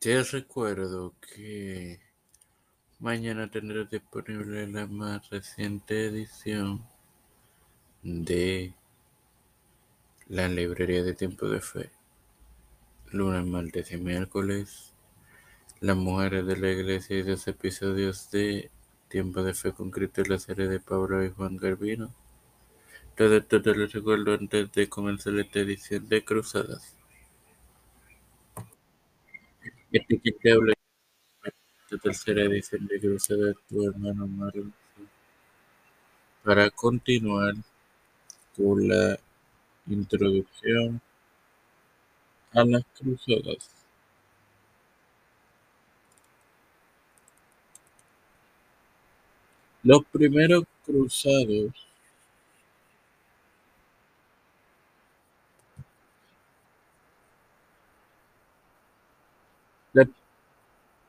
Te recuerdo que mañana tendrás disponible la más reciente edición de la librería de Tiempo de Fe. Lunes, martes y miércoles. Las mujeres de la iglesia y dos episodios de Tiempo de Fe con Cristo la serie de Pablo y Juan Garbino. Todo esto te lo recuerdo antes de comenzar esta edición de Cruzadas. Este que habla esta tercera edición de Cruzadas, tu hermano Marlon. Para continuar con la introducción a las cruzadas. Los primeros cruzados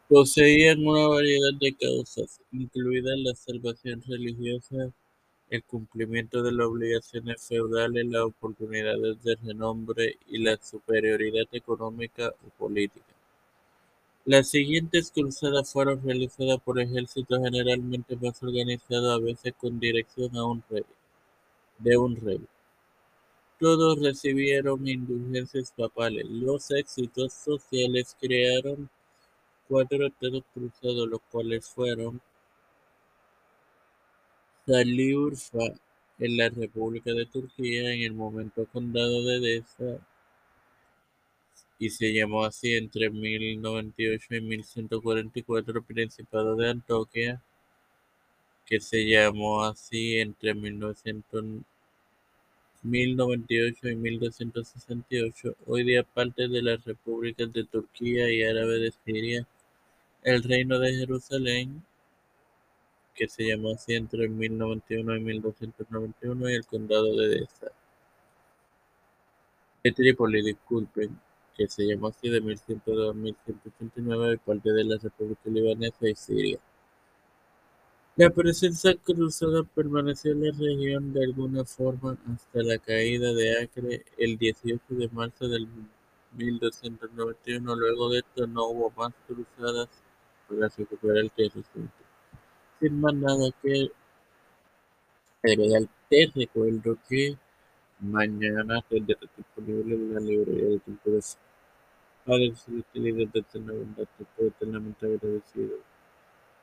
poseían una variedad de causas, incluidas la salvación religiosa, el cumplimiento de las obligaciones feudales, las oportunidades de renombre y la superioridad económica o política. Las siguientes cruzadas fueron realizadas por ejércitos generalmente más organizados, a veces con dirección a de un rey. Todos recibieron indulgencias papales. Los éxitos sociales crearon cuatro estados cruzados, los cuales fueron Şanlıurfa en la República de Turquía, en el momento condado de Edesa, y se llamó así entre 1098 y 1144 el Principado de Antioquia, que se llamó así entre 1098 y 1268, hoy día parte de las repúblicas de Turquía y Árabe de Siria, el Reino de Jerusalén, que se llamó así entre 1091 y 1291, y el Condado de Edesa. De Trípoli, disculpen, que se llamó así de 1102 a 1189 y parte de la República Libanesa y Siria. La presencia cruzada permaneció en la región de alguna forma hasta la caída de Acre el 18 de marzo del 1291. Luego de esto no hubo más cruzadas para recuperar el territorio. Sin más nada que agregar, te recuerdo que mañana tendré disponible la librería de de Padre celestial y de eterna bondad, te estoy eternamente agradecido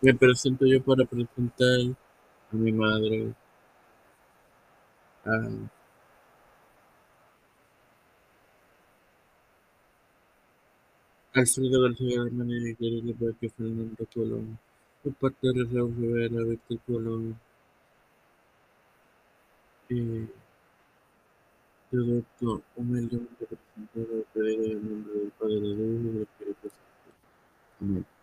me presento yo para presentar a mi madre, a Alfredo García Hernández Guerrero Parque Fernando Colón, los pastores Raúl Rivera, Víctor Colón, todo esto humildemente presentado y pedido en el nombre del Padre, del Hijo y del Espíritu Santo. Amén.